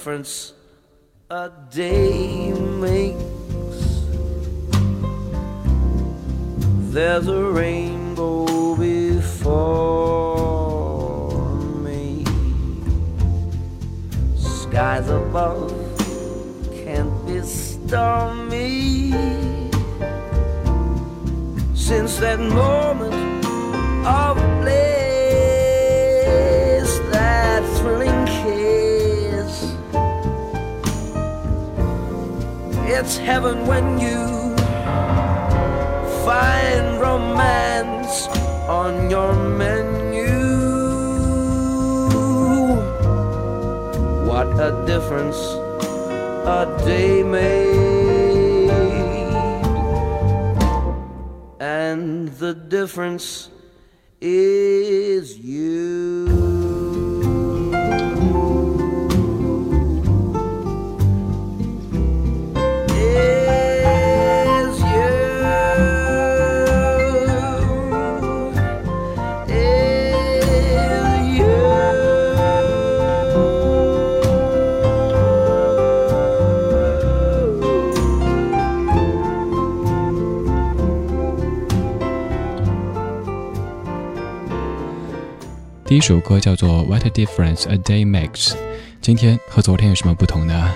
Difference 一首歌叫做《What a Difference a Day Makes》。今天和昨天有什么不同呢？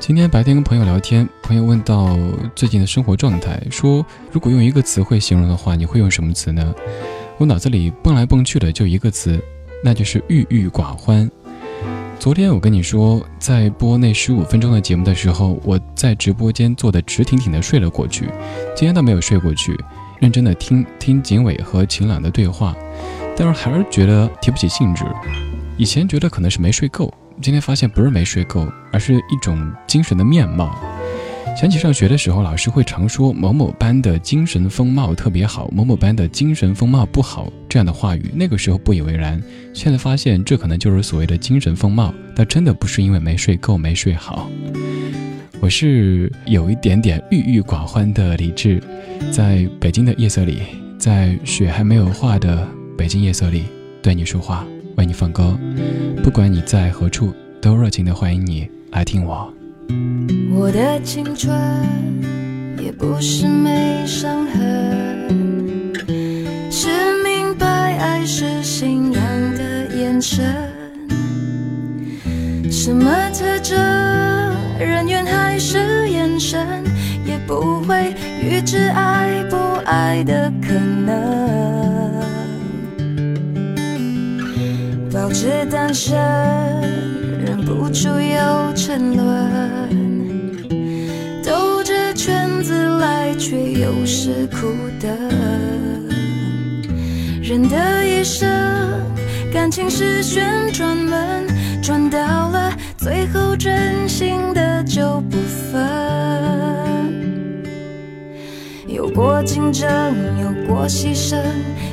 今天白天跟朋友聊天，朋友问到最近的生活状态，说如果用一个词汇形容的话，你会用什么词呢？我脑子里蹦来蹦去的就一个词，那就是郁郁寡欢。昨天我跟你说，在播那十五分钟的节目的时候，我在直播间坐得直挺挺的睡了过去。今天倒没有睡过去，认真的听听景伟和晴朗的对话，但是还是觉得提不起兴致。以前觉得可能是没睡够。今天发现不是没睡够，而是一种精神的面貌。想起上学的时候，老师会常说某某班的精神风貌特别好，某某班的精神风貌不好这样的话语。那个时候不以为然，现在发现这可能就是所谓的精神风貌，但真的不是因为没睡够、没睡好。我是有一点点郁郁寡欢的理智，在北京的夜色里，在雪还没有化的北京夜色里，对你说话。为你放歌，不管你在何处，都热情的欢迎你来听我。我的青春也不是没伤痕，是明白爱是信仰的眼神。什么特征，人缘还是眼神，也不会预知爱不爱的可能。保持单身，忍不住又沉沦，兜着圈子来，却又是苦等。人的一生，感情是旋转门，转到了最后，真心的就不分。有过竞争，有过牺牲，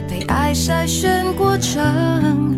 被爱筛选过程。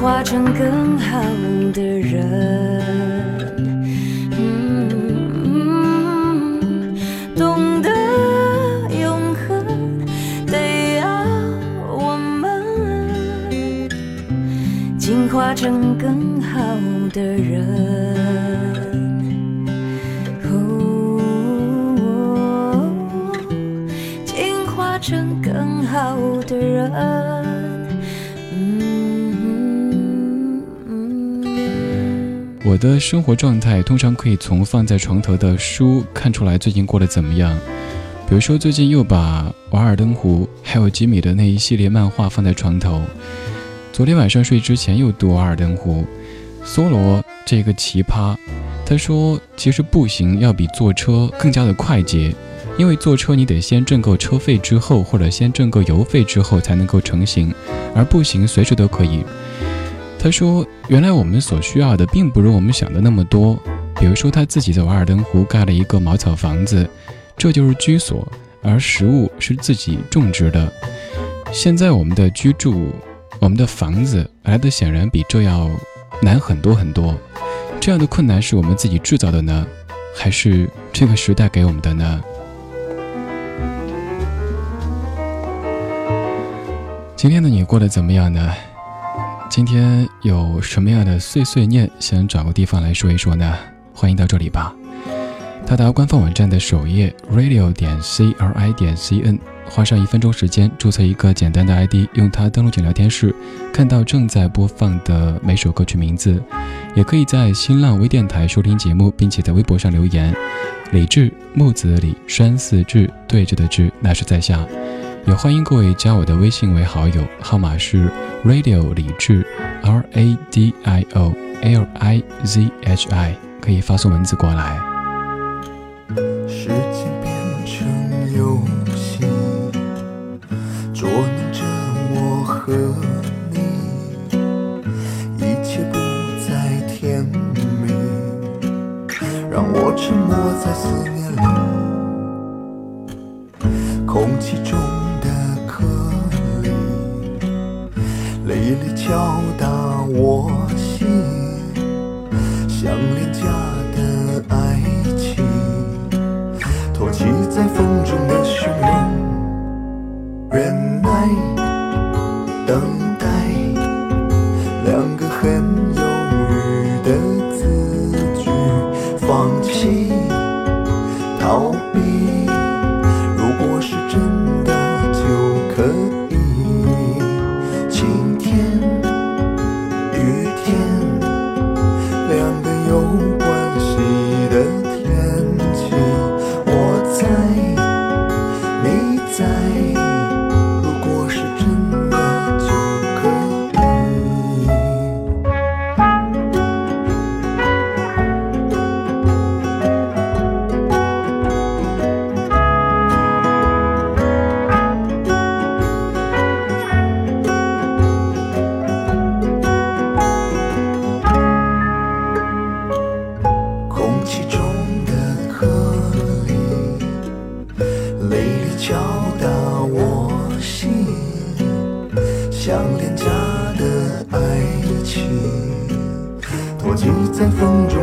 化成更好的人。懂得永恒，对啊，我们进化成更好的人，进化成更好的人。我的生活状态通常可以从放在床头的书看出来最近过得怎么样。比如说，最近又把《瓦尔登湖》还有吉米的那一系列漫画放在床头。昨天晚上睡之前又读《瓦尔登湖》，梭罗这个奇葩，他说其实步行要比坐车更加的快捷。因为坐车你得先挣够车费之后，或者先挣够油费之后才能够成行，而步行随时都可以。他说：“原来我们所需要的并不如我们想的那么多。比如说，他自己在瓦尔登湖盖了一个茅草房子，这就是居所，而食物是自己种植的。现在我们的居住，我们的房子来的显然比这要难很多很多。这样的困难是我们自己制造的呢，还是这个时代给我们的呢？”今天的你过得怎么样呢？今天有什么样的碎碎念想找个地方来说一说呢？欢迎到这里吧。到达官方网站的首页 radio 点 c r i 点 c n，花上一分钟时间注册一个简单的 ID，用它登录进聊天室，看到正在播放的每首歌曲名字。也可以在新浪微电台收听节目，并且在微博上留言。李志木子李山寺志对着的志，那是在下。也欢迎各位加我的微信为好友，号码是 radio 李智 R A D I O L I Z H I，可以发送文字过来。时间变成游戏，捉弄着我和你，一切不再甜蜜，让我沉默在思念里，空气中。夜里敲打我心，像廉价的爱情，托起在风中的汹涌。忍耐等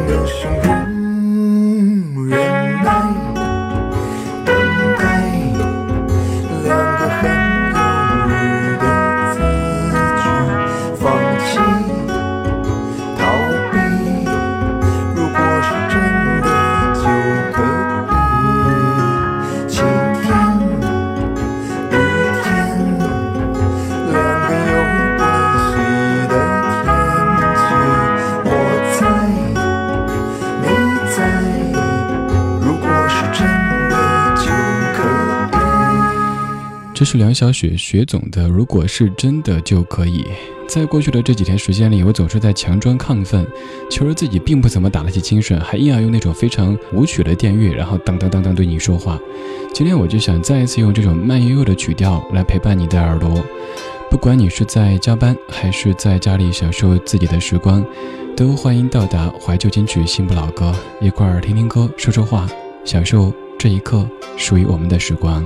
这梁小雪雪总的，如果是真的就可以。在过去的这几天时间里，我总是在强装亢奋，其实自己并不怎么打得起精神，还硬要用那种非常舞曲的电乐，然后当当当当对你说话。今天我就想再一次用这种慢悠悠的曲调来陪伴你的耳朵，不管你是在加班还是在家里享受自己的时光，都欢迎到达怀旧金曲新不老歌，一块儿听听歌，说说话，享受这一刻属于我们的时光。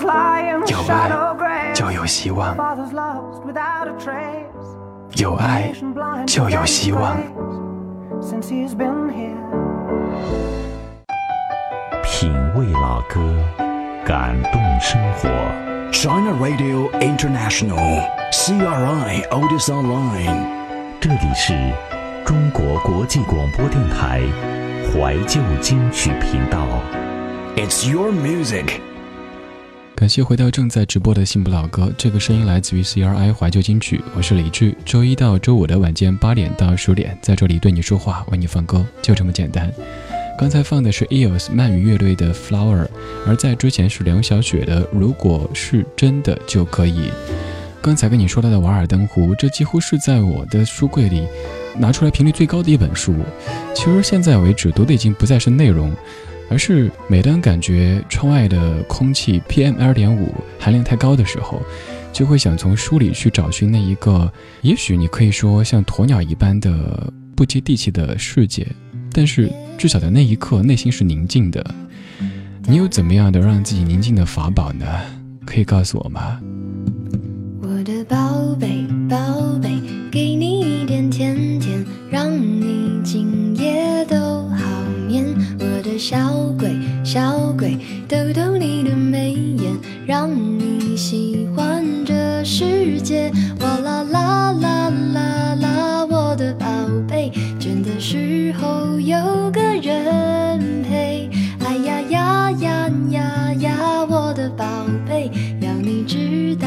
有爱就有希望，Fathers lost without a trace. 有爱就有希望。Since he's been here. 品味老歌，感动生活。China Radio International, CRI Otis Online. 这里是中国国际广播电台怀旧金曲频道。It's your music. 感谢回到正在直播的幸福老哥，这个声音来自于 CRI 怀旧金曲，我是李志。周一到周五的晚间八点到十点，在这里对你说话，为你放歌，就这么简单。刚才放的是 EOS 鳗鱼乐队的 Flower，而在之前是梁晓雪的如果是真的就可以。刚才跟你说到的《瓦尔登湖》，这几乎是在我的书柜里拿出来频率最高的一本书。其实现在为止读的已经不再是内容，而是每当感觉窗外的空气 PM 二点五含量太高的时候，就会想从书里去找寻那一个，也许你可以说像鸵鸟一般的不接地气的世界，但是至少在那一刻内心是宁静的。你有怎么样的让自己宁静的法宝呢？可以告诉我吗？我的宝贝，宝贝，鬼，逗逗你的眉眼，让你喜欢这世界。哇啦啦啦啦啦，我的宝贝，倦的时候有个人陪。哎呀呀呀呀呀，我的宝贝，要你知道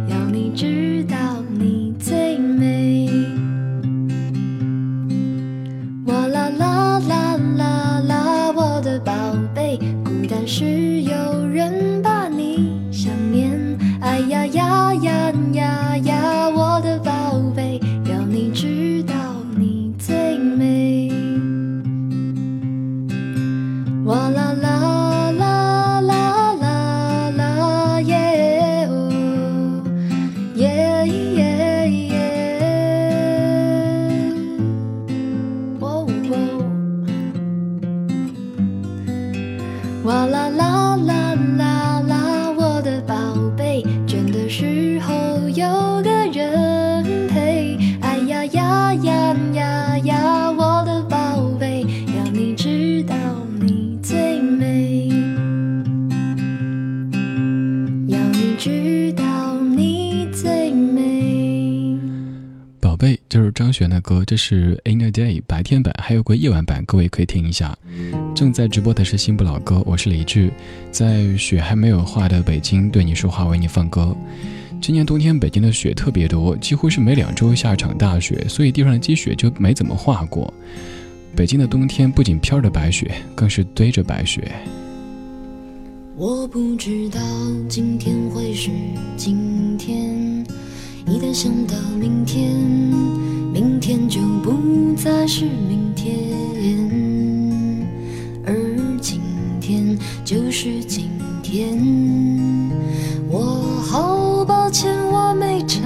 是有人张悬的歌，这是 In a Day 白天版，还有个夜晚版，各位可以听一下。正在直播的是新不老歌，我是李志，在雪还没有化的北京对你说话，为你放歌。今年冬天北京的雪特别多，几乎是每两周下一场大雪，所以地上的积雪就没怎么化过。北京的冬天不仅飘着白雪，更是堆着白雪。我不知道今天会是今天，一旦想到明天，天就不再是明天，而今天就是今天。我好抱歉，我没察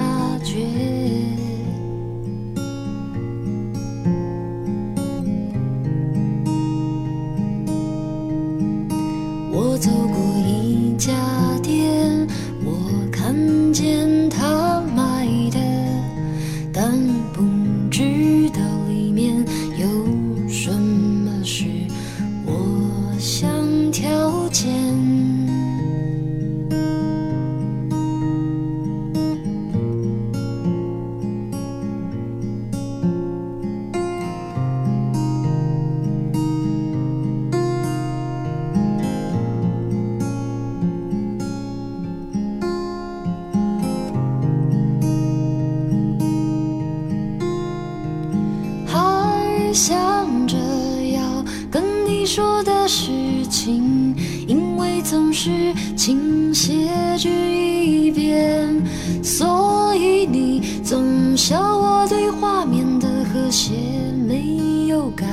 觉。我走过一家店，我看见情，因为总是倾斜至一边，所以你总笑我对画面的和谐没有概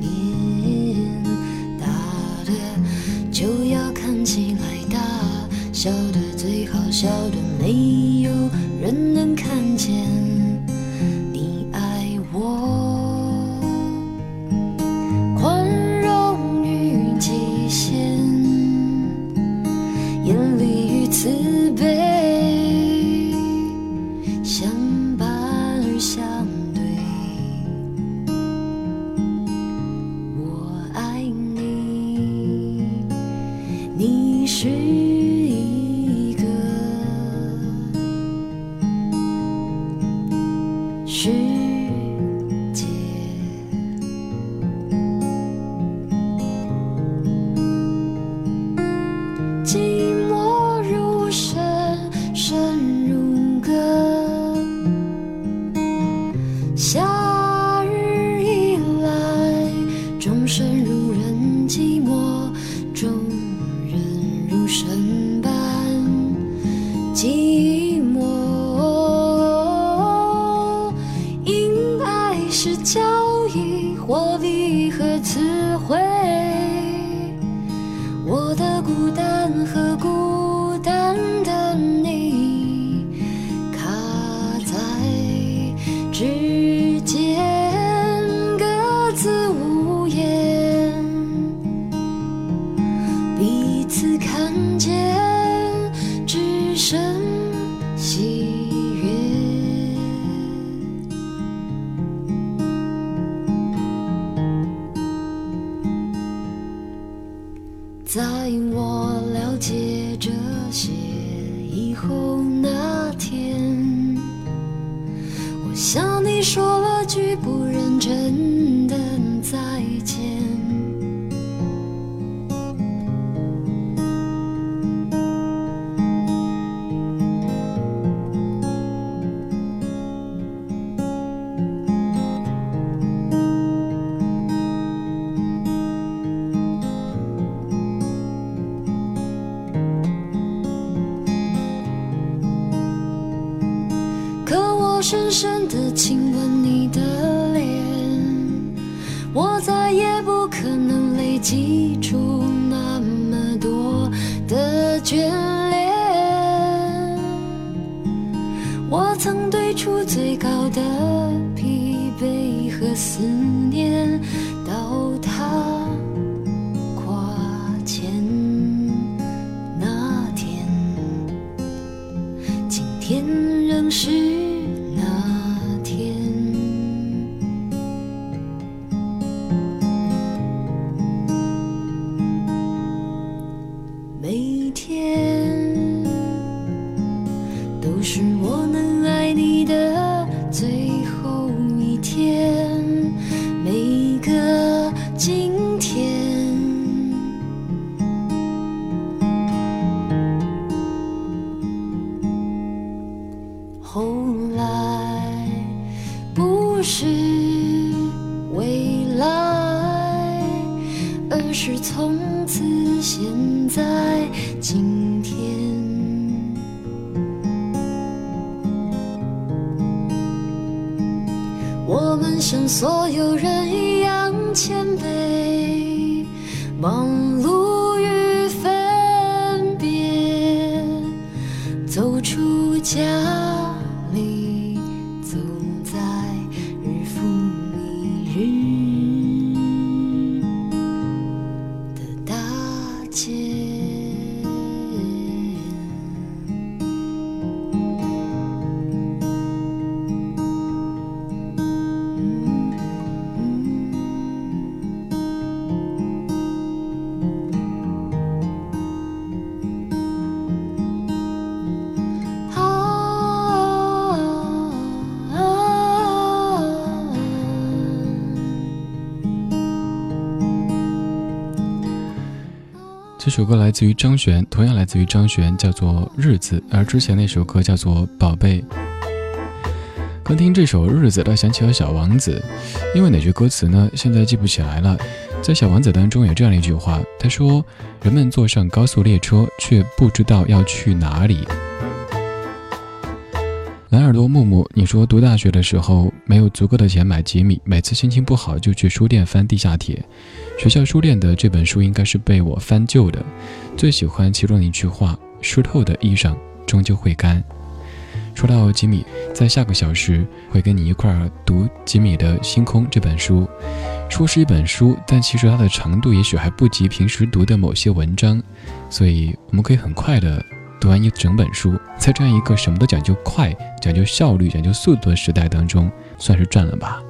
念。大的就要看起来大，小的最好小的没有人能看见。不是未来，而是从此现在今天。我们像所有人一样谦卑，忙首歌来自于张悬，同样来自于张悬，叫做《日子》，而之前那首歌叫做《宝贝》。刚听这首《日子》，倒想起了《小王子》，因为哪句歌词呢？现在记不起来了。在《小王子》当中有这样一句话，他说：“人们坐上高速列车，却不知道要去哪里。”蓝耳朵木木，你说读大学的时候没有足够的钱买吉米，每次心情不好就去书店翻地下铁。学校书店的这本书应该是被我翻旧的，最喜欢其中的一句话：“湿透的衣裳终究会干。”说到吉米，在下个小时会跟你一块儿读吉米的《星空》这本书。书是一本书，但其实它的长度也许还不及平时读的某些文章，所以我们可以很快的读完一整本书。在这样一个什么都讲究快、讲究效率、讲究速度的时代当中，算是赚了吧。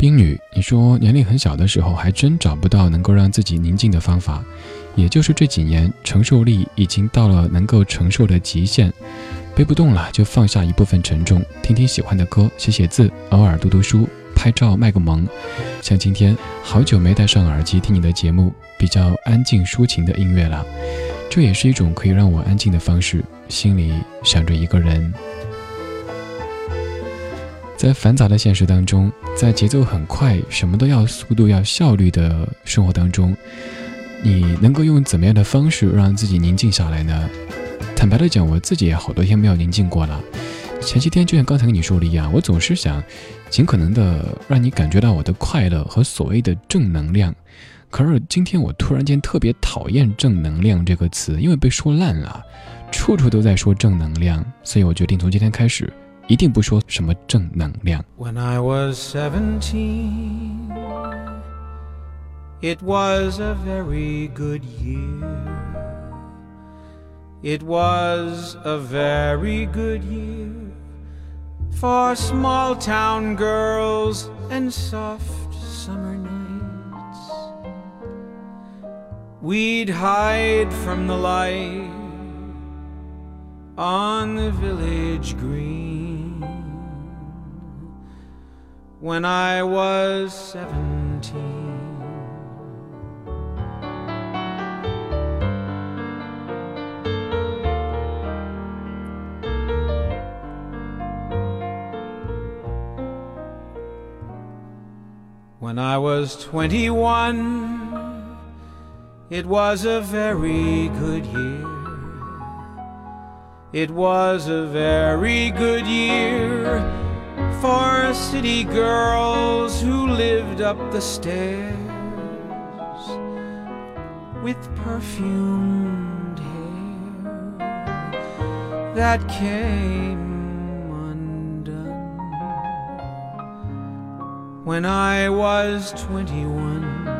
冰女，你说年龄很小的时候，还真找不到能够让自己宁静的方法，也就是这几年，承受力已经到了能够承受的极限，背不动了就放下一部分沉重，听听喜欢的歌，写写字，偶尔读读书，拍照卖个萌。像今天，好久没戴上耳机听你的节目，比较安静抒情的音乐了，这也是一种可以让我安静的方式，心里想着一个人。在繁杂的现实当中，在节奏很快、什么都要速度、要效率的生活当中，你能够用怎么样的方式让自己宁静下来呢？坦白的讲，我自己也好多天没有宁静过了。前些天就像刚才跟你说的一样，我总是想尽可能的让你感觉到我的快乐和所谓的正能量。可是今天我突然间特别讨厌“正能量”这个词，因为被说烂了，处处都在说正能量，所以我决定从今天开始。一定不说什么正能量。 When I was seventeen, it was a very good year. It was a very good year for small town girls and soft summer nights. We'd hide from the light on the village green when I was seventeen. When I was 21, it was a very good year. It was a very good year for city girls who lived up the stairs with perfumed hair that came undone when I was 21. When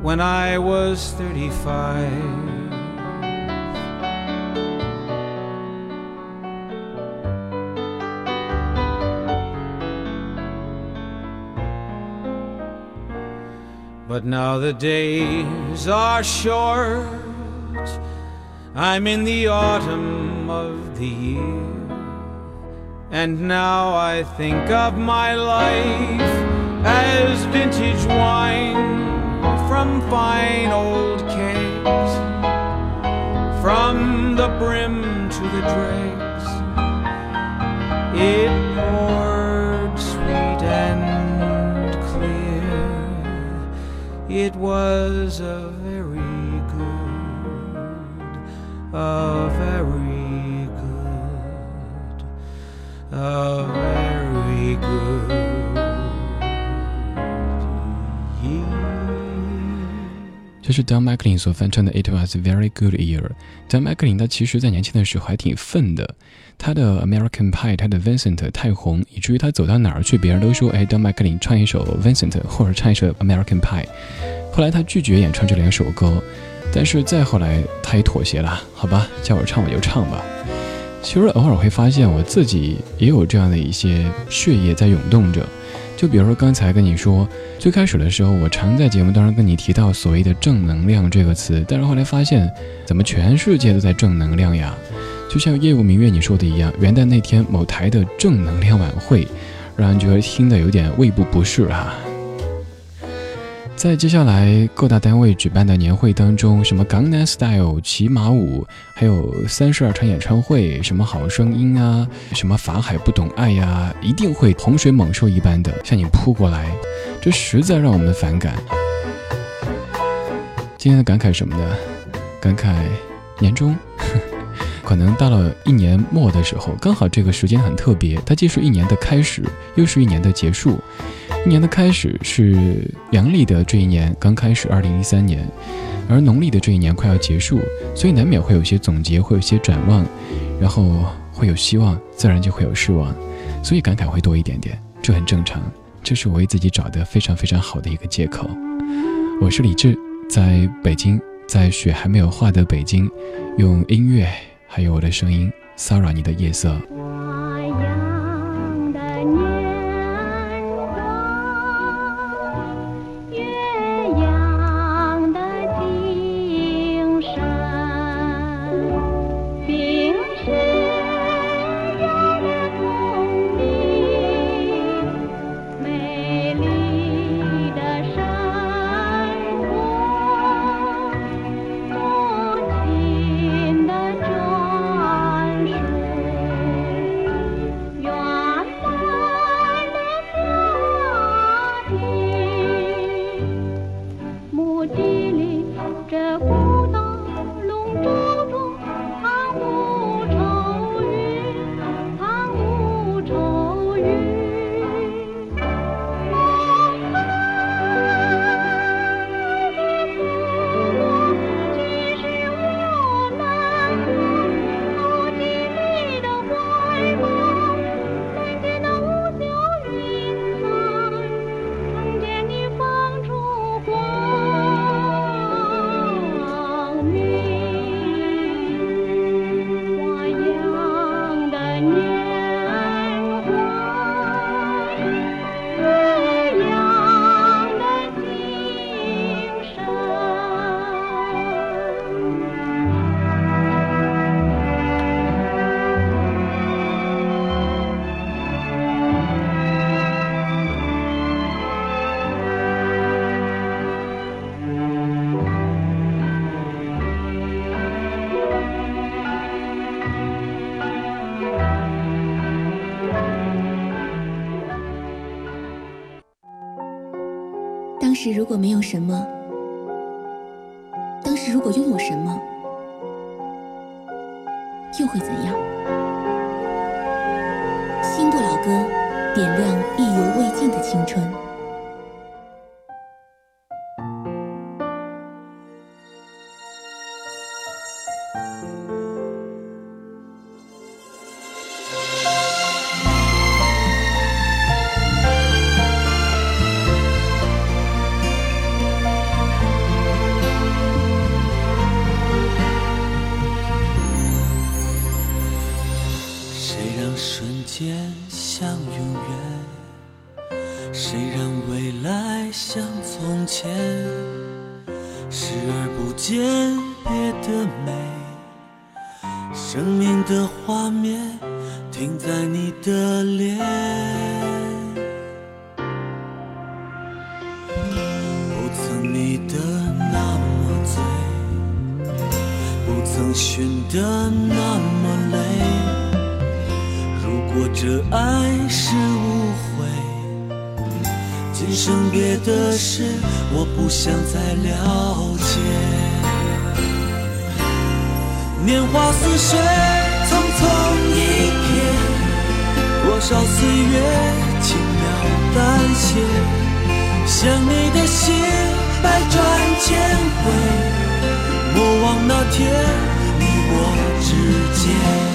when I was 35. But now the days are short. I'm in the autumn of the year. And now I think of my life as vintage wine from fine old caves, from the brim to the dregs. It poured sweet and clear. It was a very good, a very good, a very good. 这是 Don McLean 所翻唱的《It Was a Very Good Year》。Don McLean 他其实在年轻的时候还挺愤的，他的《American Pie》，他的 Vincent 太红，以至于他走到哪儿去，别人都说：“哎，Don McLean 唱一首 Vincent，或者唱一首 American Pie。”后来他拒绝演唱这两首歌，但是再后来他也妥协了，好吧，叫我唱我就唱吧。其实偶尔会发现我自己也有这样的一些血液在涌动着。就比如说刚才跟你说，最开始的时候，我常在节目当中跟你提到所谓的正能量这个词，但是后来发现，怎么全世界都在正能量呀？就像夜雾明月你说的一样，元旦那天某台的正能量晚会，让人觉得听得有点胃部不适哈。在接下来各大单位举办的年会当中，什么《港南 Style》、骑马舞，还有三十二场演唱会，什么好声音啊，什么法海不懂爱呀，一定会洪水猛兽一般的向你扑过来，这实在让我们反感。今天的感慨什么呢？感慨年终，可能到了一年末的时候，刚好这个时间很特别，它既是一年的开始，又是一年的结束。一年的开始是阳历的这一年刚开始，二零一三年，而农历的这一年快要结束，所以难免会有些总结，会有些展望，然后会有希望，自然就会有失望，所以感慨会多一点点，这很正常，这是我为自己找的非常非常好的一个借口。我是李志，在北京，在雪还没有化的北京，用音乐还有我的声音骚扰你的夜色。如果没有什么，爱是无悔，今生别的事我不想再了解年华似水，匆匆一瞥，多少岁月轻描淡写，想你的心百转千回，莫忘那天你我之间。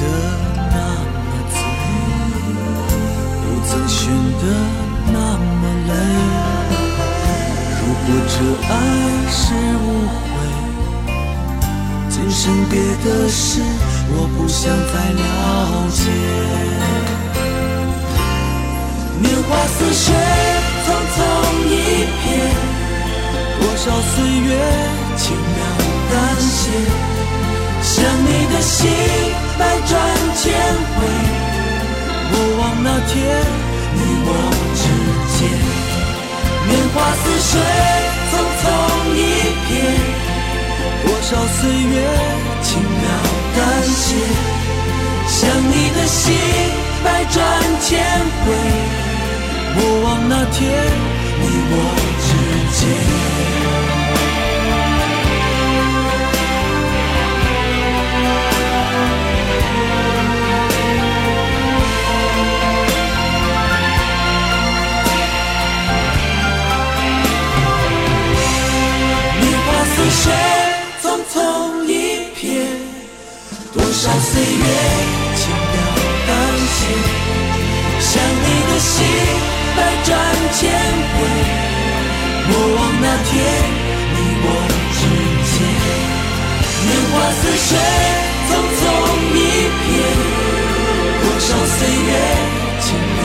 的那么醉，不。曾寻得那么累，如果这爱是误会，今生别的事我不想再了解。年华似水，匆匆一瞥，多少岁月轻描淡写，想你的心百转千回。莫忘那天你我之间，年华似水，匆匆一瞥，多少岁月轻描淡写，想你的心百转千回，莫忘那天你我之间。水匆匆一瞥，多少岁月轻描淡写，想你的心百转千回，莫忘那天你我之间。年华似水，匆匆一瞥，多少岁月轻描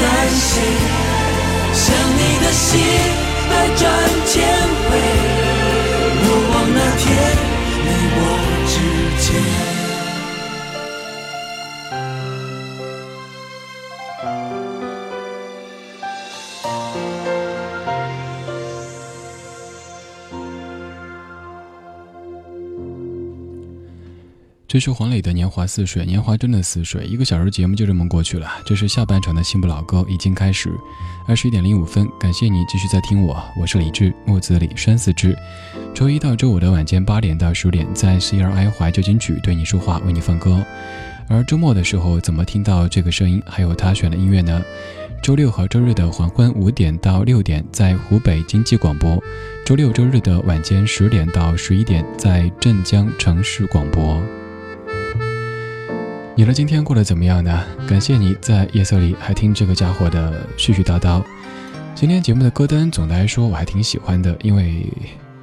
淡写，想你的心百转千回。天，你我之间。这是黄磊的《年华似水》，年华真的似水，一个小时节目就这么过去了。这是下半场的新不老歌已经开始，二十一点零五分，感谢你继续在听我，我是李志，木子李，山四志。周一到周五的晚间八点到十点，在 CRI 怀旧金曲对你说话，为你放歌。而周末的时候，怎么听到这个声音，还有他选的音乐呢？周六和周日的黄昏五点到六点，在湖北经济广播；周六周日的晚间十点到十一点，在镇江城市广播。你的今天过得怎么样呢？感谢你在夜色里还听这个家伙的絮絮叨叨。今天节目的歌单总的来说我还挺喜欢的，因为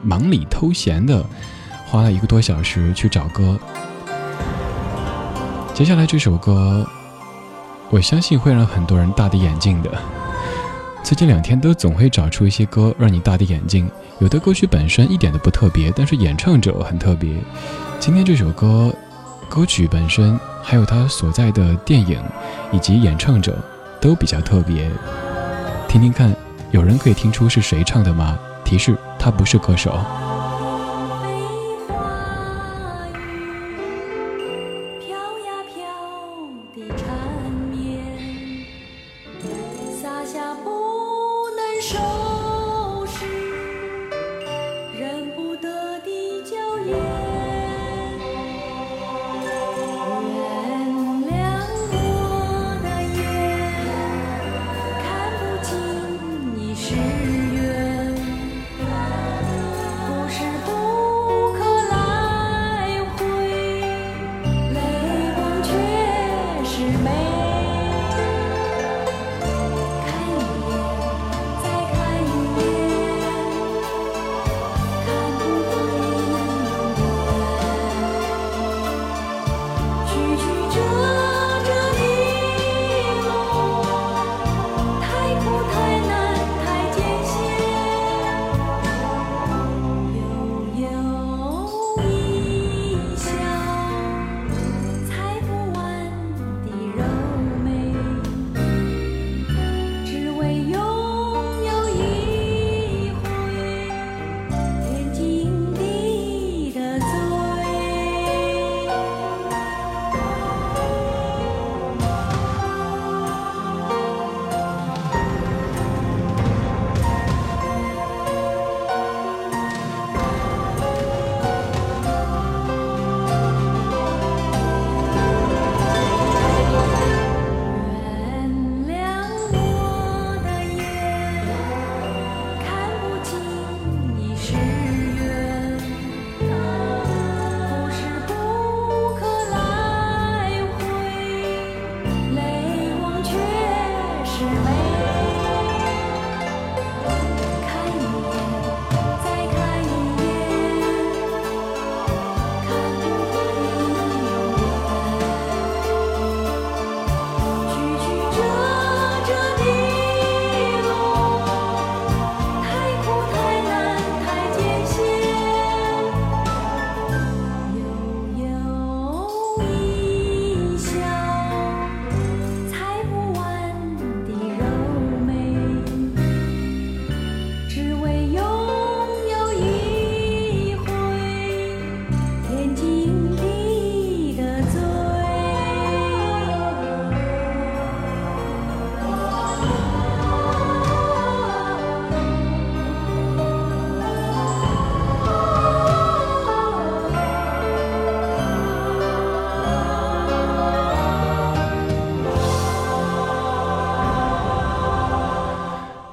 忙里偷闲的花了一个多小时去找歌。接下来这首歌，我相信会让很多人大跌眼镜的。最近两天都总会找出一些歌让你大跌眼镜，有的歌曲本身一点都不特别，但是演唱者很特别。今天这首歌。歌曲本身，还有他所在的电影，以及演唱者，都比较特别。听听看，有人可以听出是谁唱的吗？提示：他不是歌手。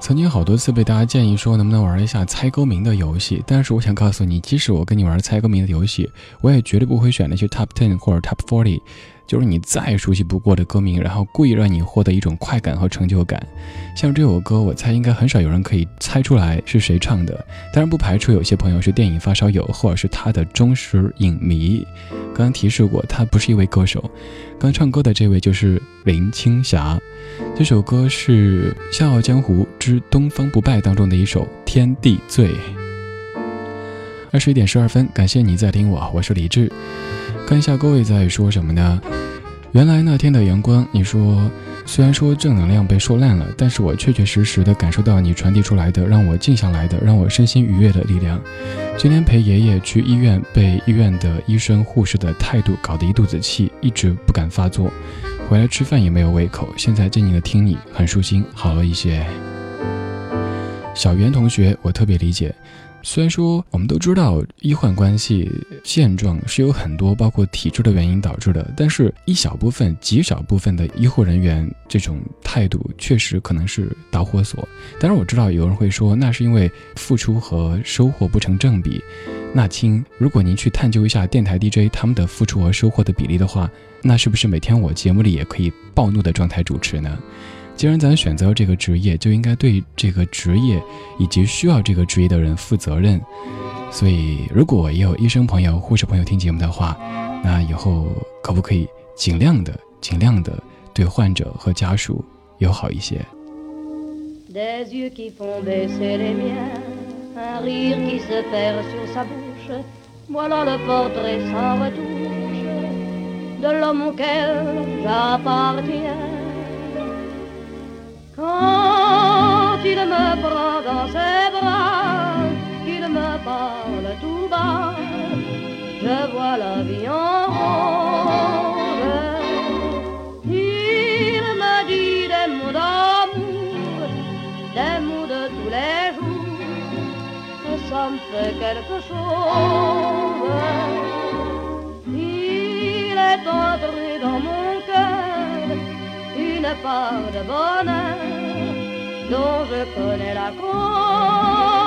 曾经好多次被大家建议说，能不能玩一下猜歌名的游戏？但是我想告诉你，即使我跟你玩猜歌名的游戏，我也绝对不会选那些 Top Ten 或者 Top Forty。就是你再熟悉不过的歌名，然后故意让你获得一种快感和成就感。像这首歌，我猜应该很少有人可以猜出来是谁唱的。当然，不排除有些朋友是电影发烧友，或者是他的忠实影迷。刚刚提示过，他不是一位歌手。刚唱歌的这位就是林青霞。这首歌是《笑傲江湖之东方不败》当中的一首《天地醉》。二十一点十二分，感谢你在听我，我是李志。看一下各位在说什么呢？原来那天的阳光，你说虽然说正能量被说烂了，但是我确确实实的感受到你传递出来的让我静下来的、让我身心愉悦的力量。今天陪爷爷去医院，被医院的医生护士的态度搞得一肚子气，一直不敢发作，回来吃饭也没有胃口。现在静静的听你，很舒心，好了一些。小袁同学，我特别理解。虽然说我们都知道医患关系现状是有很多包括体制的原因导致的，但是一小部分、极少部分的医护人员这种态度确实可能是导火索。当然我知道有人会说那是因为付出和收获不成正比。那亲，如果您去探究一下电台 DJ 他们的付出和收获的比例的话，那是不是每天我节目里也可以暴怒的状态主持呢？既然咱选择这个职业，就应该对这个职业以及需要这个职业的人负责任。所以，如果也有医生朋友、护士朋友听节目的话，那以后可不可以尽量的、尽量的对患者和家属友好一些？Quand il me prend dans ses bras, qu'il me parle tout bas, je vois la vie en rose. Il me dit des mots d'amour, des mots de tous les jours, et ça me fait quelque chose. Il est entré dans mon une part de bonheur dont je connais la cause.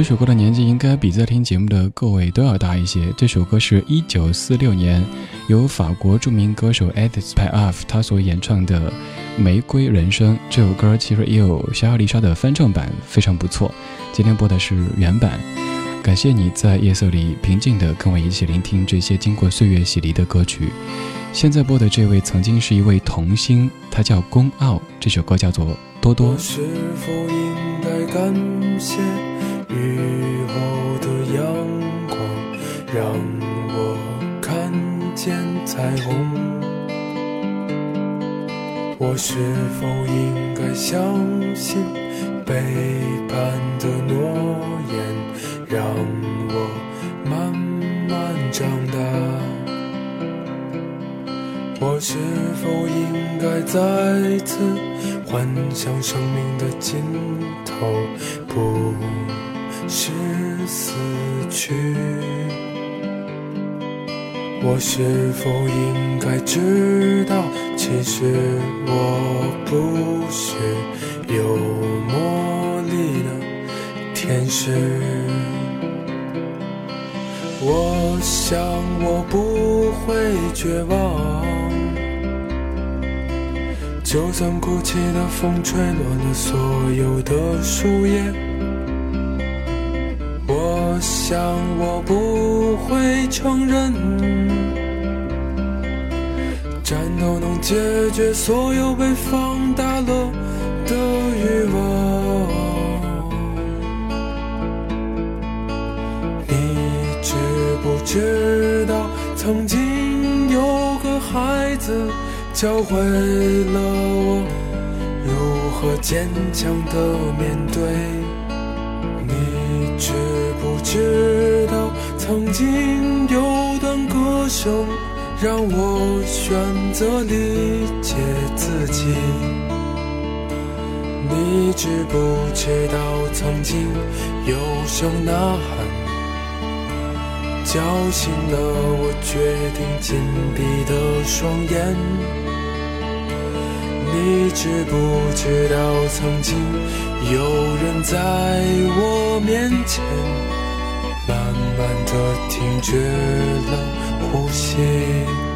这首歌的年纪应该比在听节目的各位都要大一些。这首歌是一九四六年由法国著名歌手 Edith Piaf 他所演唱的《玫瑰人生》。这首歌其实也有小亚丽莎的翻唱版，非常不错。今天播的是原版。感谢你在夜色里平静地跟我一起聆听这些经过岁月洗涤的歌曲。现在播的这位曾经是一位童星，他叫宫傲，这首歌叫做《多多》。是否应该感谢雨后的阳光，让我看见彩虹？我是否应该相信背叛的诺言，让我慢慢长大？我是否应该再次幻想生命的尽头不是死去？我是否应该知道，其实我不是有魔力的天使？我想我不会绝望。就算哭泣的风吹落了所有的树叶，想我不会承认，战斗能解决所有被放大了的欲望。你知不知道，曾经有个孩子。教会了我如何坚强的面对。你知道，曾经有段歌声让我选择理解自己。你知不知道，曾经有声呐喊。叫醒了我，决定紧闭的双眼。你知不知道，曾经有人在我面前，的停止了呼吸。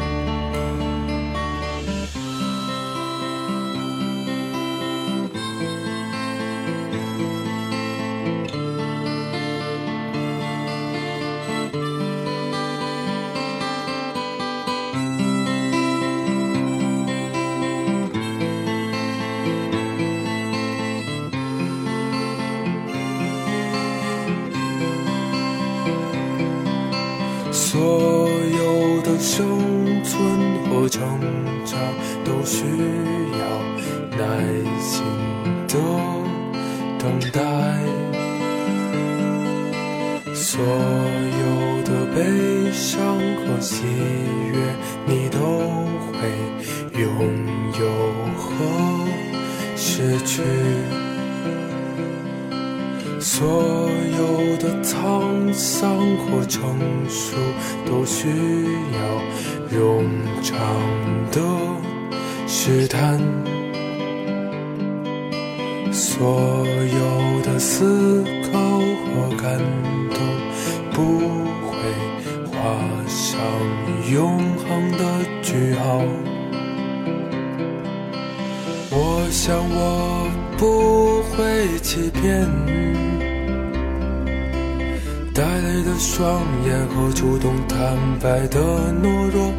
和主动坦白的懦弱，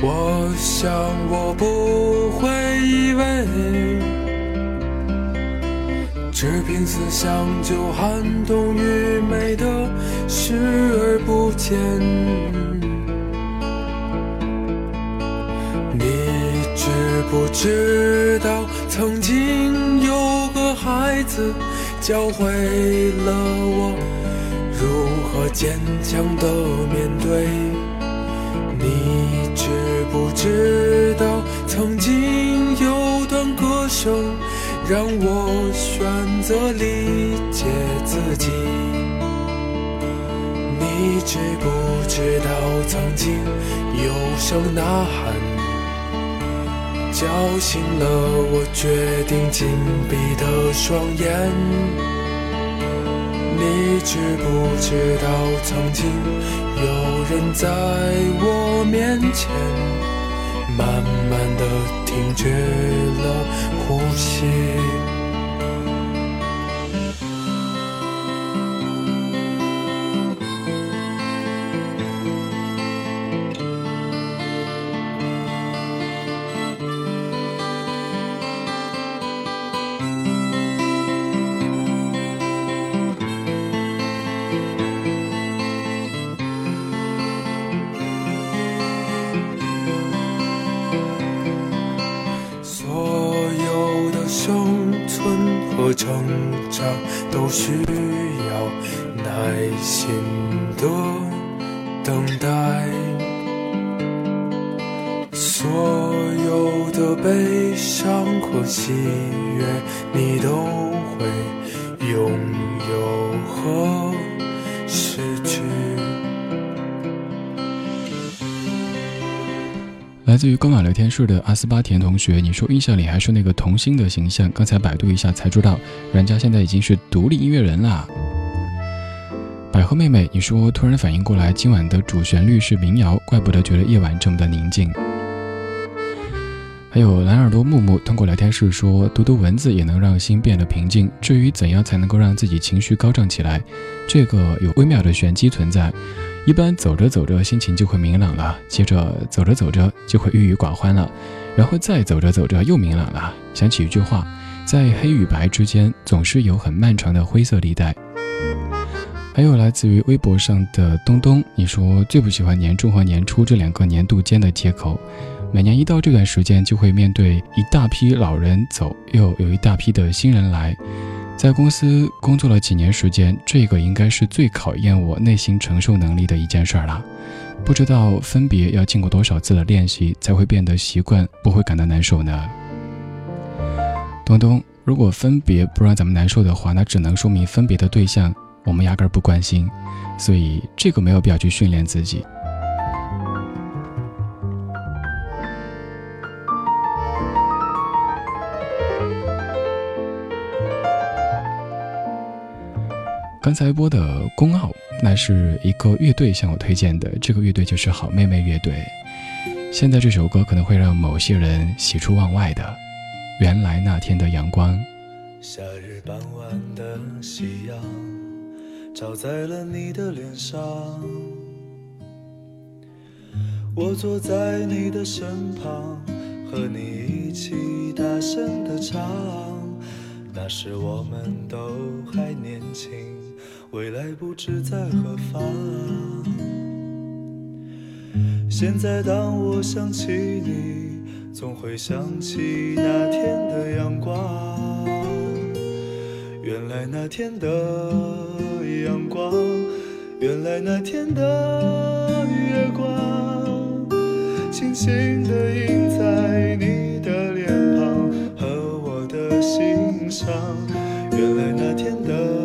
我想我不会以为只凭思想就撼动愚昧的视而不见。你知不知道，曾经有个孩子。教会了我如何坚强的面对。你知不知道，曾经有段歌声让我选择理解自己。你知不知道，曾经有声呐喊。叫醒了我，决定紧闭的双眼。你知不知道，曾经有人在我面前，慢慢的停止了呼吸。喜悦，你都会拥有和失去。来自于高马聊天室的阿斯巴甜同学，你说印象里还是那个童星的形象，刚才百度一下才知道，人家现在已经是独立音乐人啦。百合妹妹，你说突然反应过来，今晚的主旋律是民谣，怪不得觉得夜晚这么的宁静。还有蓝耳朵木木通过聊天室说，读读文字也能让心变得平静。至于怎样才能够让自己情绪高涨起来，这个有微妙的玄机存在。一般走着走着心情就会明朗了，接着走着走着就会郁郁寡欢了，然后再走着走着又明朗了。想起一句话，在黑与白之间总是有很漫长的灰色地带。还有来自于微博上的东东，你说最不喜欢年终和年初这两个年度间的接口。每年一到这段时间，就会面对一大批老人走，又有一大批的新人来。在公司工作了几年时间，这个应该是最考验我内心承受能力的一件事了。不知道分别要经过多少次的练习，才会变得习惯，不会感到难受呢？东东，如果分别不让咱们难受的话，那只能说明分别的对象我们压根儿不关心，所以这个没有必要去训练自己。刚才播的《公傲》，那是一个乐队向我推荐的，这个乐队就是好妹妹乐队。现在这首歌可能会让某些人喜出望外的。原来那天的阳光，夏日傍晚的夕阳照在了你的脸上，我坐在你的身旁，和你一起大声的唱。那时我们都还年轻，未来不知在何方。现在当我想起你，总会想起那天的阳光。原来那天的阳光，原来那天的月光，轻轻地印在你的脸庞和我的心上。原来那天的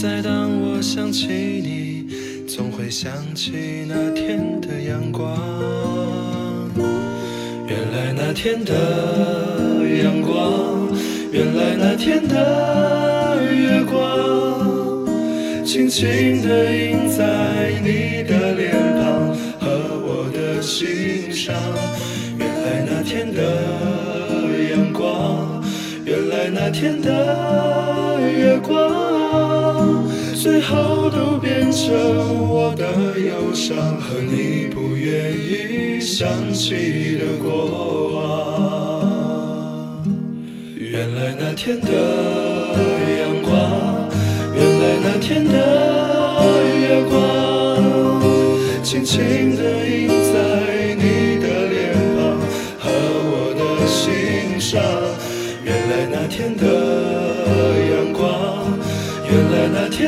在当我想起你，总会想起那天的阳光。原来那天的阳光，原来那天的月光，轻轻地印在你的脸庞和我的心上。原来那天的阳光，原来那天的，最后都变成我的忧伤和你不愿意想起的过往。原来那天的阳光，原来那天的月光，轻轻地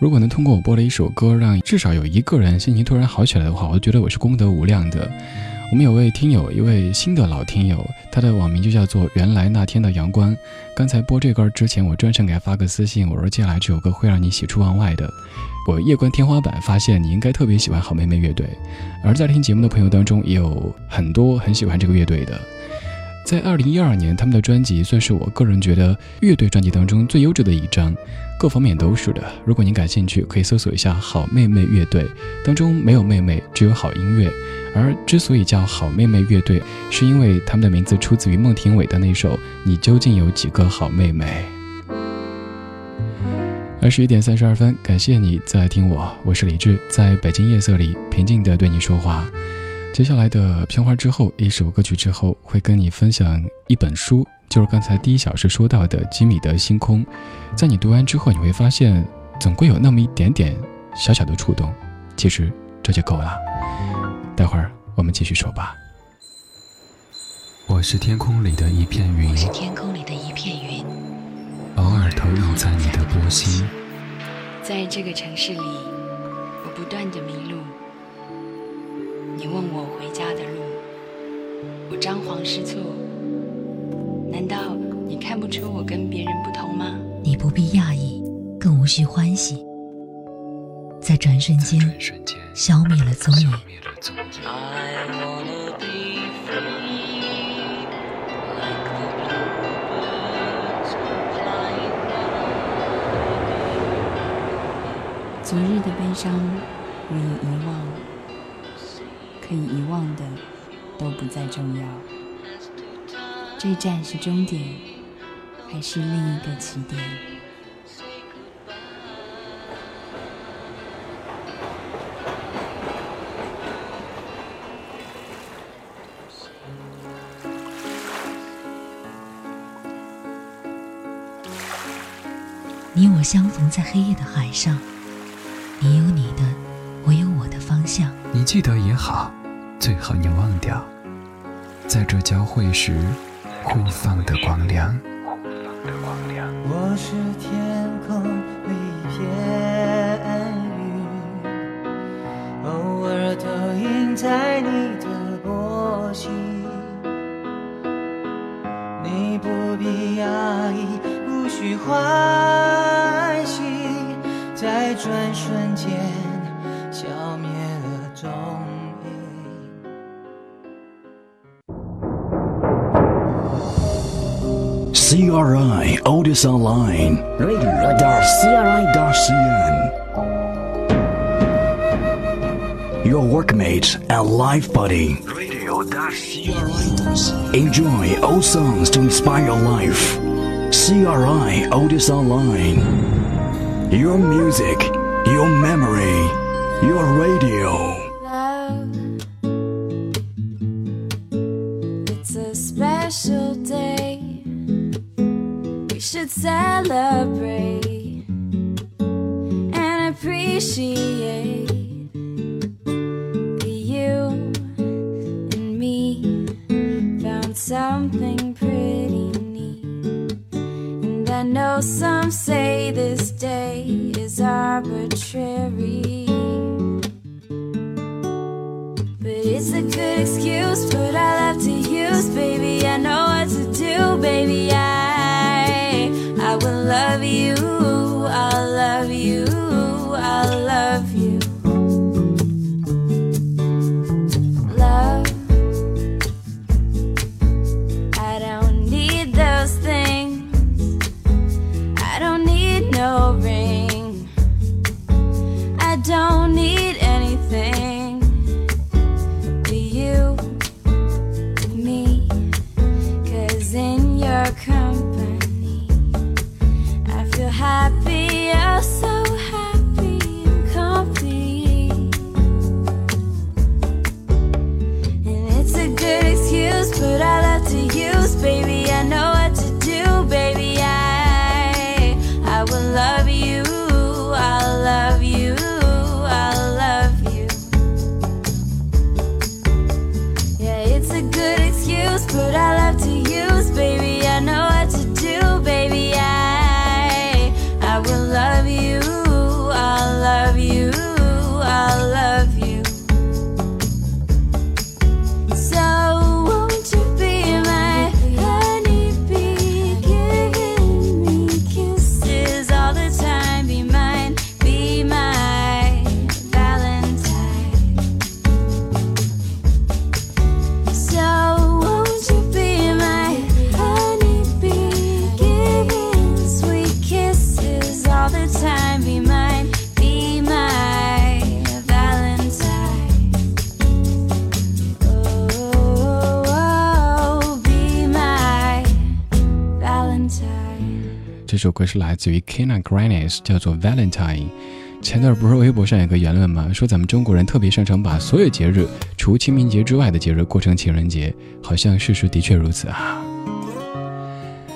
如果能通过我播的一首歌，让至少有一个人心情突然好起来的话，我觉得我是功德无量的。我们有位听友，一位新的老听友，他的网名就叫做“原来那天的阳光”。刚才播这歌之前，我专程给他发个私信，我说接下来这首歌会让你喜出望外的。我夜观天花板，发现你应该特别喜欢好妹妹乐队，而在听节目的朋友当中，也有很多很喜欢这个乐队的。在二零一二年，他们的专辑算是我个人觉得乐队专辑当中最优质的一张。各方面都是的。如果您感兴趣，可以搜索一下“好妹妹乐队”，当中没有妹妹，只有好音乐。而之所以叫“好妹妹乐队”，是因为他们的名字出自于孟庭苇的那首《你究竟有几个好妹妹》。二十一点三十二分，感谢你在听我，我是李志，在北京夜色里平静地对你说话。接下来的片花之后，一首歌曲之后，会跟你分享一本书。就是刚才第一小时说到的吉米的星空，在你读完之后，你会发现总归有那么一点点小小的触动，其实这就够了。待会儿我们继续说吧。我是天空里的一片云，我是天空里的一片云，偶尔投影在你的波心。在这个城市里，我不断的迷路。你问我回家的路，我张皇失措。难道你看不出我跟别人不同吗？你不必讶异，更无需欢喜，在转瞬间消灭了踪影。昨日的悲伤我已遗忘，可以遗忘的都不再重要。这站是终点，还是另一个起点？你我相逢在黑夜的海上，你有你的，我有我的方向。你记得也好，最好你忘掉，在这交汇时。互放的光亮。我是天空里一片云，偶尔投影在你的波心。你不必讶异，无需欢 CRI Otis Online. Radio.CRI.CN Your workmate and life buddy. Enjoy old songs to inspire your life. CRI Otis Online. Your music, your memory, your radio 这首歌是来自于 Kina Grannis，叫做 Valentine。前段不是微博上有个言论吗？说咱们中国人特别擅长把所有节日，除清明节之外的节日过成情人节，好像事实的确如此啊。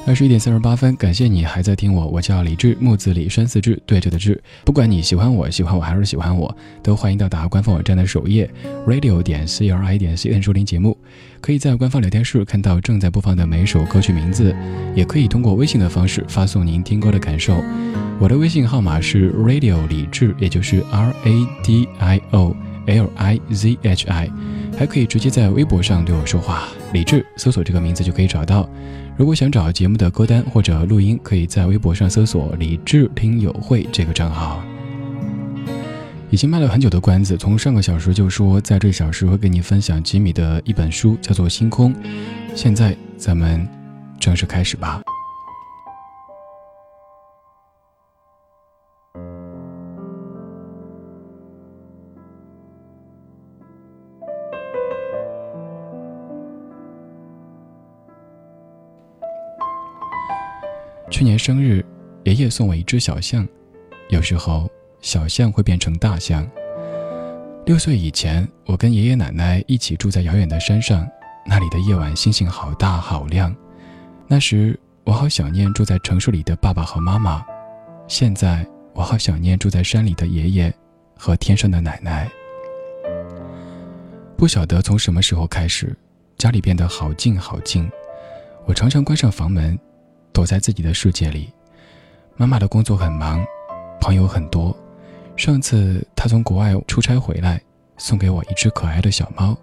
二十一点三十八分，感谢你还在听我，我叫李志，木子李，山寺志，对着的志。不管你喜欢我，喜欢我还是喜欢我，都欢迎到达官方网站的首页 radio 点 c r i 点 c n 收听节目。可以在官方聊天室看到正在播放的每首歌曲名字，也可以通过微信的方式发送您听歌的感受。我的微信号码是 radio 李志，也就是 R A D I O L I Z H I，还可以直接在微博上对我说话，李志搜索这个名字就可以找到。如果想找节目的歌单或者录音，可以在微博上搜索“李志听友会”这个账号。已经卖了很久的关子，从上个小时就说在这小时会跟你分享吉米的一本书，叫做《星空》。现在咱们正式开始吧。去年生日，爷爷送我一只小象，有时候小象会变成大象。六岁以前，我跟爷爷奶奶一起住在遥远的山上，那里的夜晚星星好大好亮。那时我好想念住在城市里的爸爸和妈妈，现在我好想念住在山里的爷爷和天上的奶奶。不晓得从什么时候开始，家里变得好静好静，我常常关上房门，躲在自己的世界里。妈妈的工作很忙，朋友很多。上次她从国外出差回来，送给我一只可爱的小猫。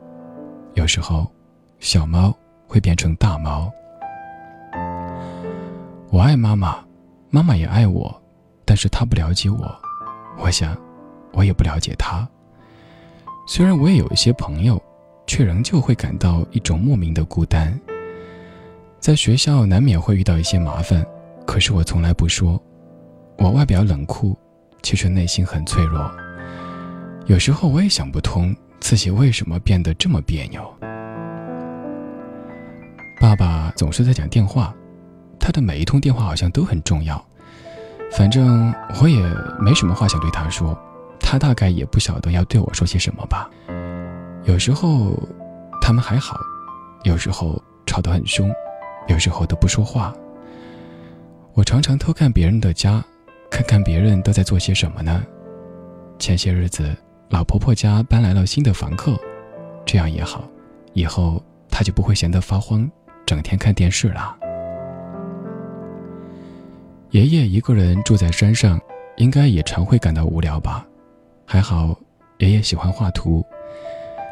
有时候，小猫会变成大猫。我爱妈妈，妈妈也爱我，但是她不了解我，我想，我也不了解她。虽然我也有一些朋友，却仍旧会感到一种莫名的孤单。在学校难免会遇到一些麻烦，可是我从来不说。我外表冷酷，其实内心很脆弱。有时候我也想不通自己为什么变得这么别扭。爸爸总是在讲电话，他的每一通电话好像都很重要。反正我也没什么话想对他说，他大概也不晓得要对我说些什么吧。有时候他们还好，有时候吵得很凶，有时候都不说话。我常常偷看别人的家，看看别人都在做些什么呢？前些日子，老婆婆家搬来了新的房客，这样也好，以后她就不会闲得发慌，整天看电视了。爷爷一个人住在山上，应该也常会感到无聊吧？还好，爷爷喜欢画图，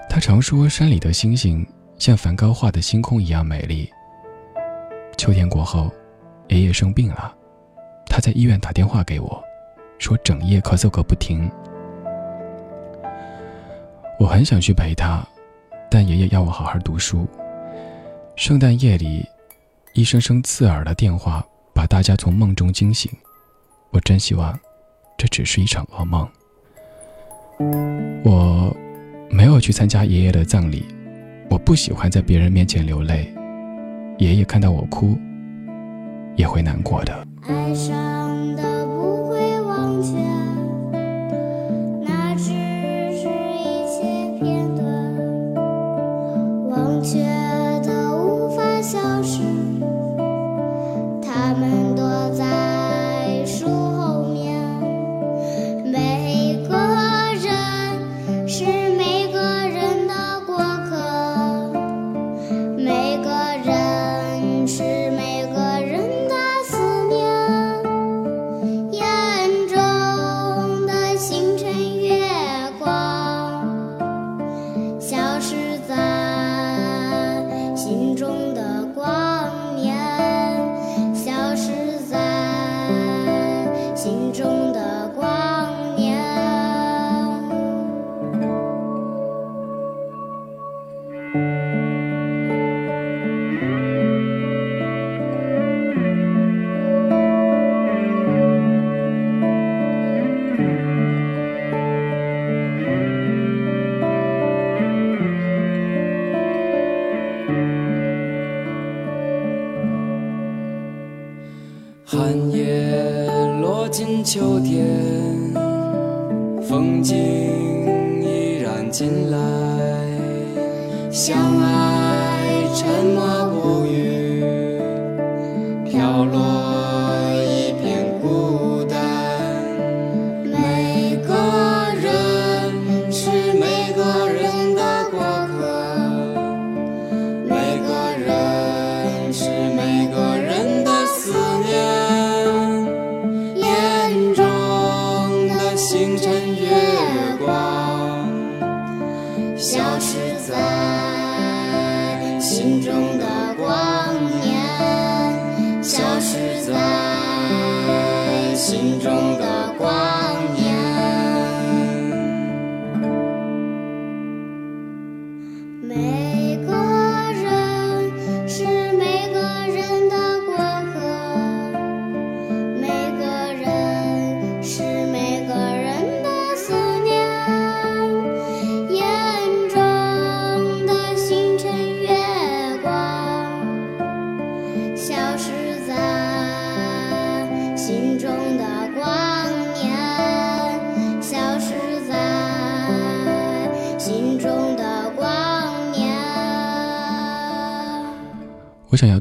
他常说山里的星星像梵高画的星空一样美丽。秋天过后，爷爷生病了，他在医院打电话给我，说整夜咳嗽个不停。我很想去陪他，但爷爷要我好好读书。圣诞夜里，一声声刺耳的电话把大家从梦中惊醒。我真希望，这只是一场噩梦。我没有去参加爷爷的葬礼，我不喜欢在别人面前流泪。爷爷看到我哭，也会难过的。爱上的不会忘却，那只是一切片段，忘却的无法消失。他们躲在树后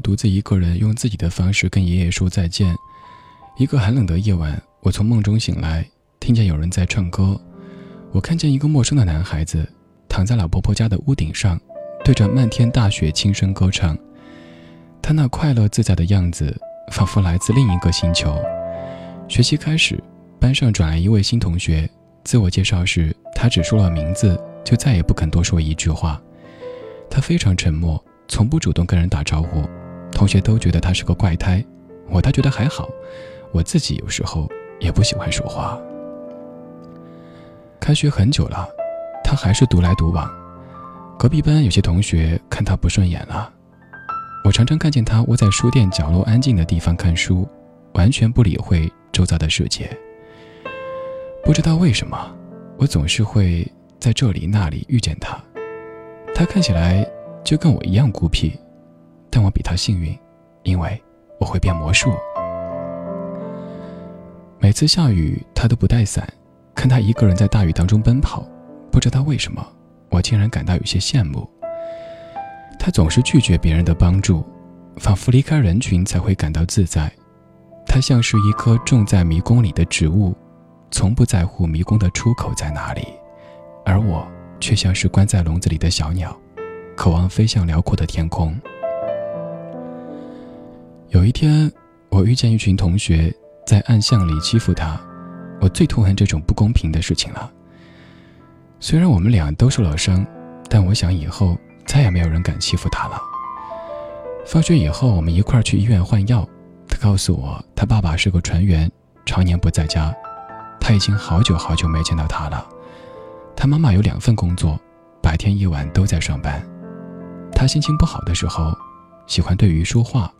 独自一个人用自己的方式跟爷爷说再见。一个寒冷的夜晚，我从梦中醒来，听见有人在唱歌。我看见一个陌生的男孩子躺在老婆婆家的屋顶上，对着漫天大雪轻声歌唱。他那快乐自在的样子，仿佛来自另一个星球。学期开始，班上转来一位新同学，自我介绍时，他只说了名字，就再也不肯多说一句话。他非常沉默，从不主动跟人打招呼，同学都觉得他是个怪胎，我倒觉得还好，我自己有时候也不喜欢说话。开学很久了，他还是独来独往，隔壁班有些同学看他不顺眼了。我常常看见他窝在书店角落安静的地方看书，完全不理会周遭的世界。不知道为什么，我总是会在这里那里遇见他。他看起来就跟我一样孤僻，但我比他幸运，因为我会变魔术。每次下雨，他都不带伞，看他一个人在大雨当中奔跑，不知道为什么，我竟然感到有些羡慕。他总是拒绝别人的帮助，仿佛离开人群才会感到自在。他像是一棵种在迷宫里的植物，从不在乎迷宫的出口在哪里，而我却像是关在笼子里的小鸟，渴望飞向辽阔的天空。有一天，我遇见一群同学在暗巷里欺负他，我最痛恨这种不公平的事情了。虽然我们俩都受了伤，但我想以后再也没有人敢欺负他了。放学以后，我们一块儿去医院换药。他告诉我，他爸爸是个船员，常年不在家，他已经好久好久没见到他了。他妈妈有两份工作，白天夜晚都在上班。他心情不好的时候，喜欢对鱼说话。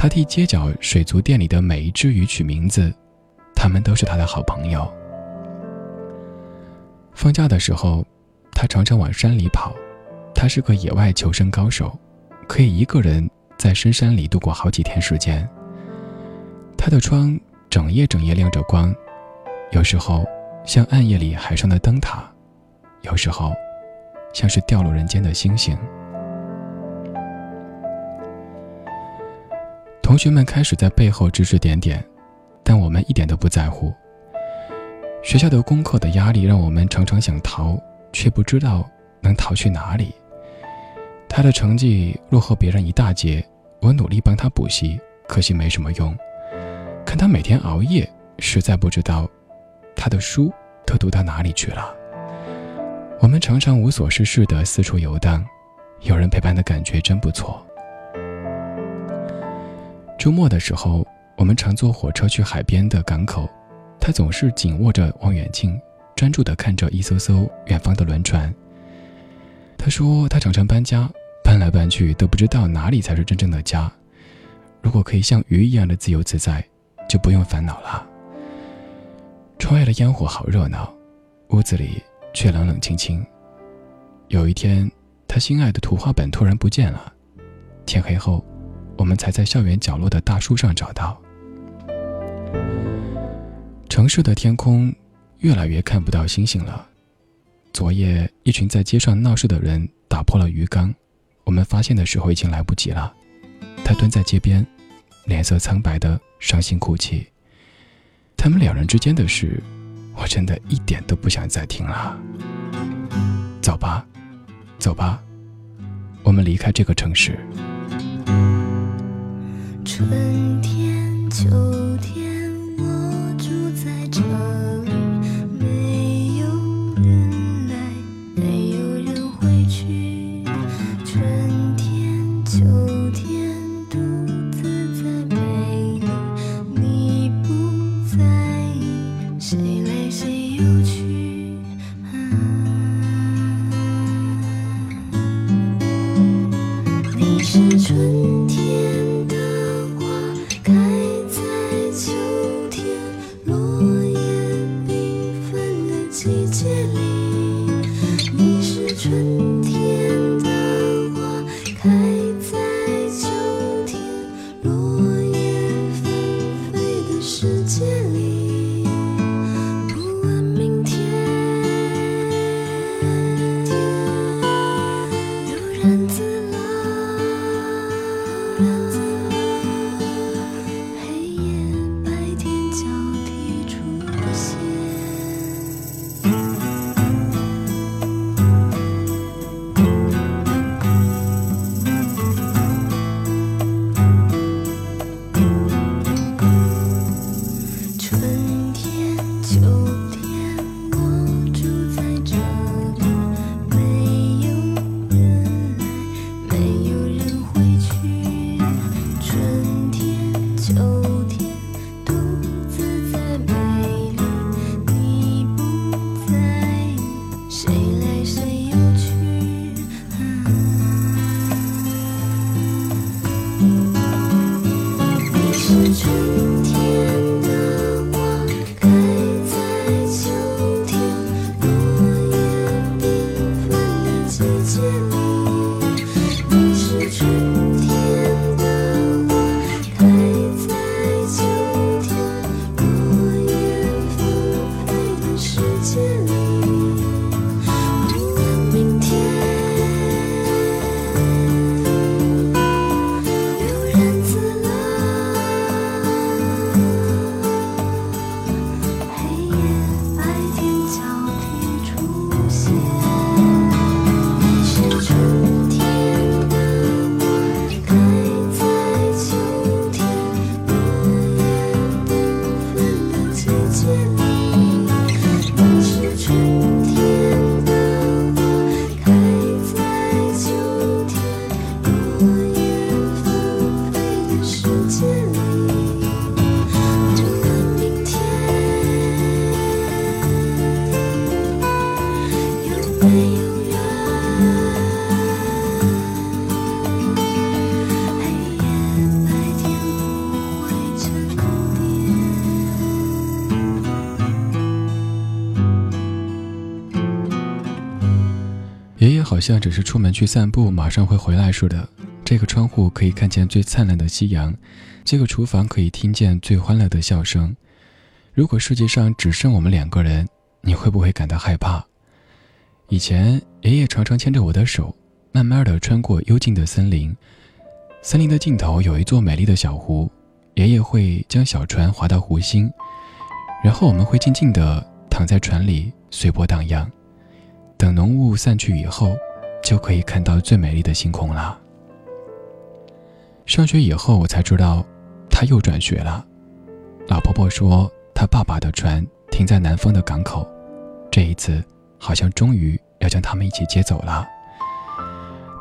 他替街角水族店里的每一只鱼取名字，他们都是他的好朋友。放假的时候，他常常往山里跑。他是个野外求生高手，可以一个人在深山里度过好几天时间。他的窗整夜整夜亮着光，有时候像暗夜里海上的灯塔，有时候像是掉落人间的星星。同学们开始在背后指指点点，但我们一点都不在乎。学校的功课的压力让我们常常想逃，却不知道能逃去哪里。他的成绩落后别人一大截，我努力帮他补习，可惜没什么用。看他每天熬夜，实在不知道他的书都读到哪里去了。我们常常无所事事地四处游荡，有人陪伴的感觉真不错。周末的时候，我们常坐火车去海边的港口，他总是紧握着望远镜，专注地看着一艘艘远方的轮船。他说他常常搬家，搬来搬去都不知道哪里才是真正的家。如果可以像鱼一样的自由自在，就不用烦恼了。窗外的烟火好热闹，屋子里却冷冷清清。有一天，他心爱的图画本突然不见了。天黑后，我们才在校园角落的大树上找到。城市的天空越来越看不到星星了。昨夜，一群在街上闹事的人打破了鱼缸，我们发现的时候已经来不及了。他蹲在街边，脸色苍白的伤心哭泣。他们两人之间的事，我真的一点都不想再听了。走吧，走吧，我们离开这个城市。春天，秋天，好像只是出门去散步，马上会回来似的。这个窗户可以看见最灿烂的夕阳，这个厨房可以听见最欢乐的笑声。如果世界上只剩我们两个人，你会不会感到害怕？以前爷爷常常牵着我的手，慢慢的穿过幽静的森林。森林的尽头有一座美丽的小湖，爷爷会将小船划到湖心，然后我们会静静的躺在船里随波荡漾。等浓雾散去以后，就可以看到最美丽的星空了。上学以后，我才知道，他又转学了。老婆婆说，他爸爸的船停在南方的港口，这一次好像终于要将他们一起接走了。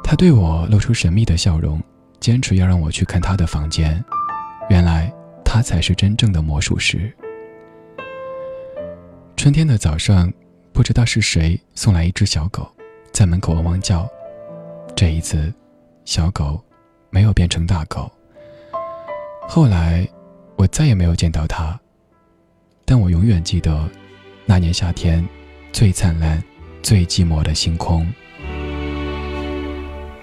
他对我露出神秘的笑容，坚持要让我去看他的房间。原来他才是真正的魔术师。春天的早上，不知道是谁送来一只小狗，在门口汪汪叫。这一次，小狗没有变成大狗。后来，我再也没有见到它，但我永远记得那年夏天最灿烂、最寂寞的星空。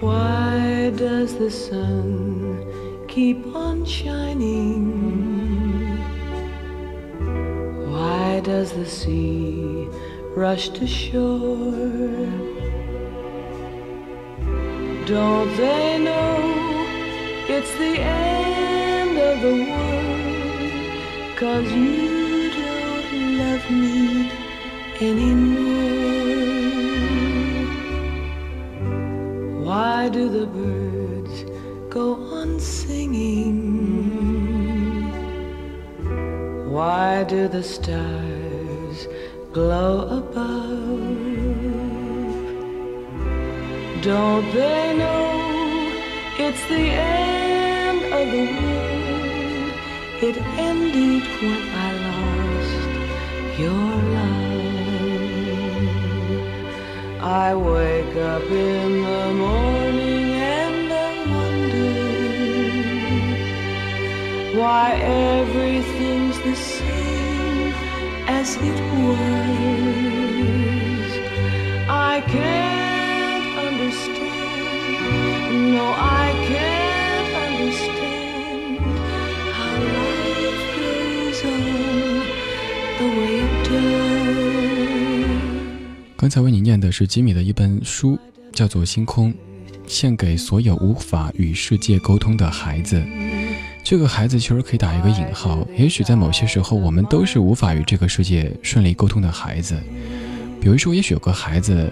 Why does the sun keep on shining? Why does the sea rush to shore? Don't they know it's the end of the world? Cause you don't love me anymore. Why do the birds go on singing? Why do the stars glow above? Don't they know it's the end of the world? It ended when I lost your love. I wake up in the morning and I wonder why everything's the same it was. I can't understand, 刚才为你念的是吉米的一本书，叫做《星空》，献给所有无法与世界沟通的孩子。这个孩子其实可以打一个引号，也许在某些时候，我们都是无法与这个世界顺利沟通的孩子。比如说，也许有个孩子，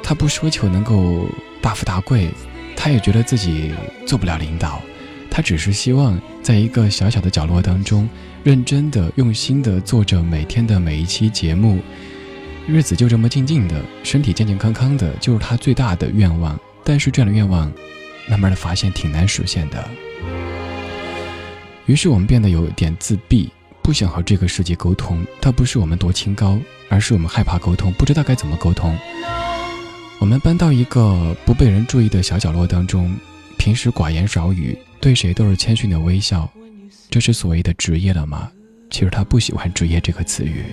他不奢求能够大富大贵，他也觉得自己做不了领导，他只是希望在一个小小的角落当中，认真的、用心的做着每天的每一期节目。日子就这么静静的，身体健健康康的，就是他最大的愿望。但是这样的愿望，慢慢的发现挺难实现的。于是我们变得有点自闭，不想和这个世界沟通。倒不是我们多清高，而是我们害怕沟通，不知道该怎么沟通。我们搬到一个不被人注意的小角落当中，平时寡言少语，对谁都是谦逊的微笑。这是所谓的职业了吗？其实他不喜欢“职业”这个词语。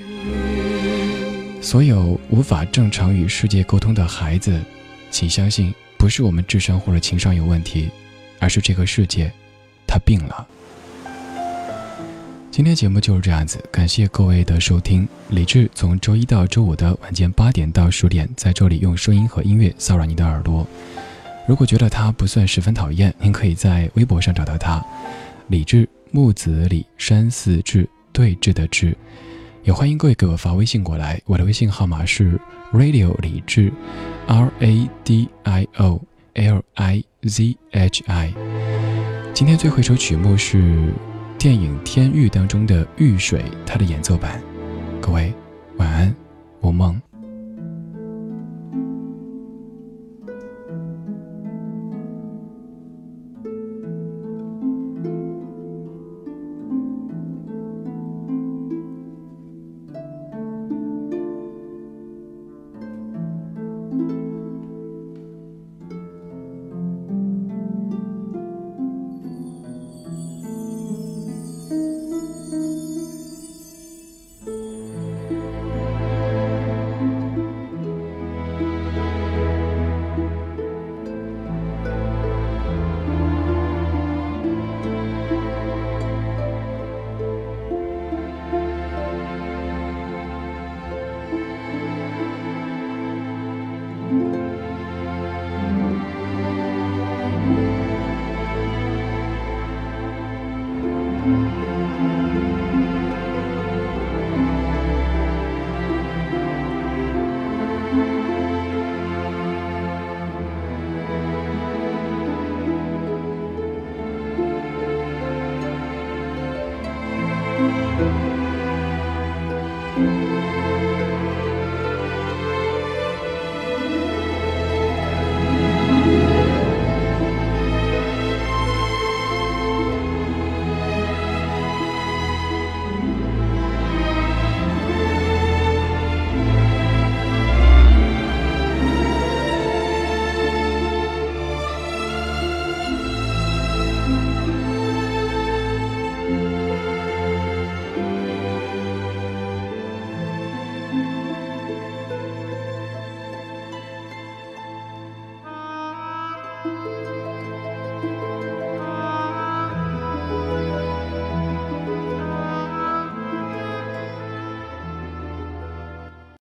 所有无法正常与世界沟通的孩子，请相信，不是我们智商或者情商有问题，而是这个世界，他病了。今天节目就是这样子，感谢各位的收听。李志从周一到周五的晚间八点到十点，在这里用声音和音乐骚扰你的耳朵。如果觉得他不算十分讨厌，您可以在微博上找到他，李志木子李山寺志对峙的志。也欢迎各位给我发微信过来，我的微信号码是 radio 李志，R A D I O L I Z H I。今天最后一首曲目是电影《天域》当中的《玉水》，它的演奏版。各位晚安，我梦。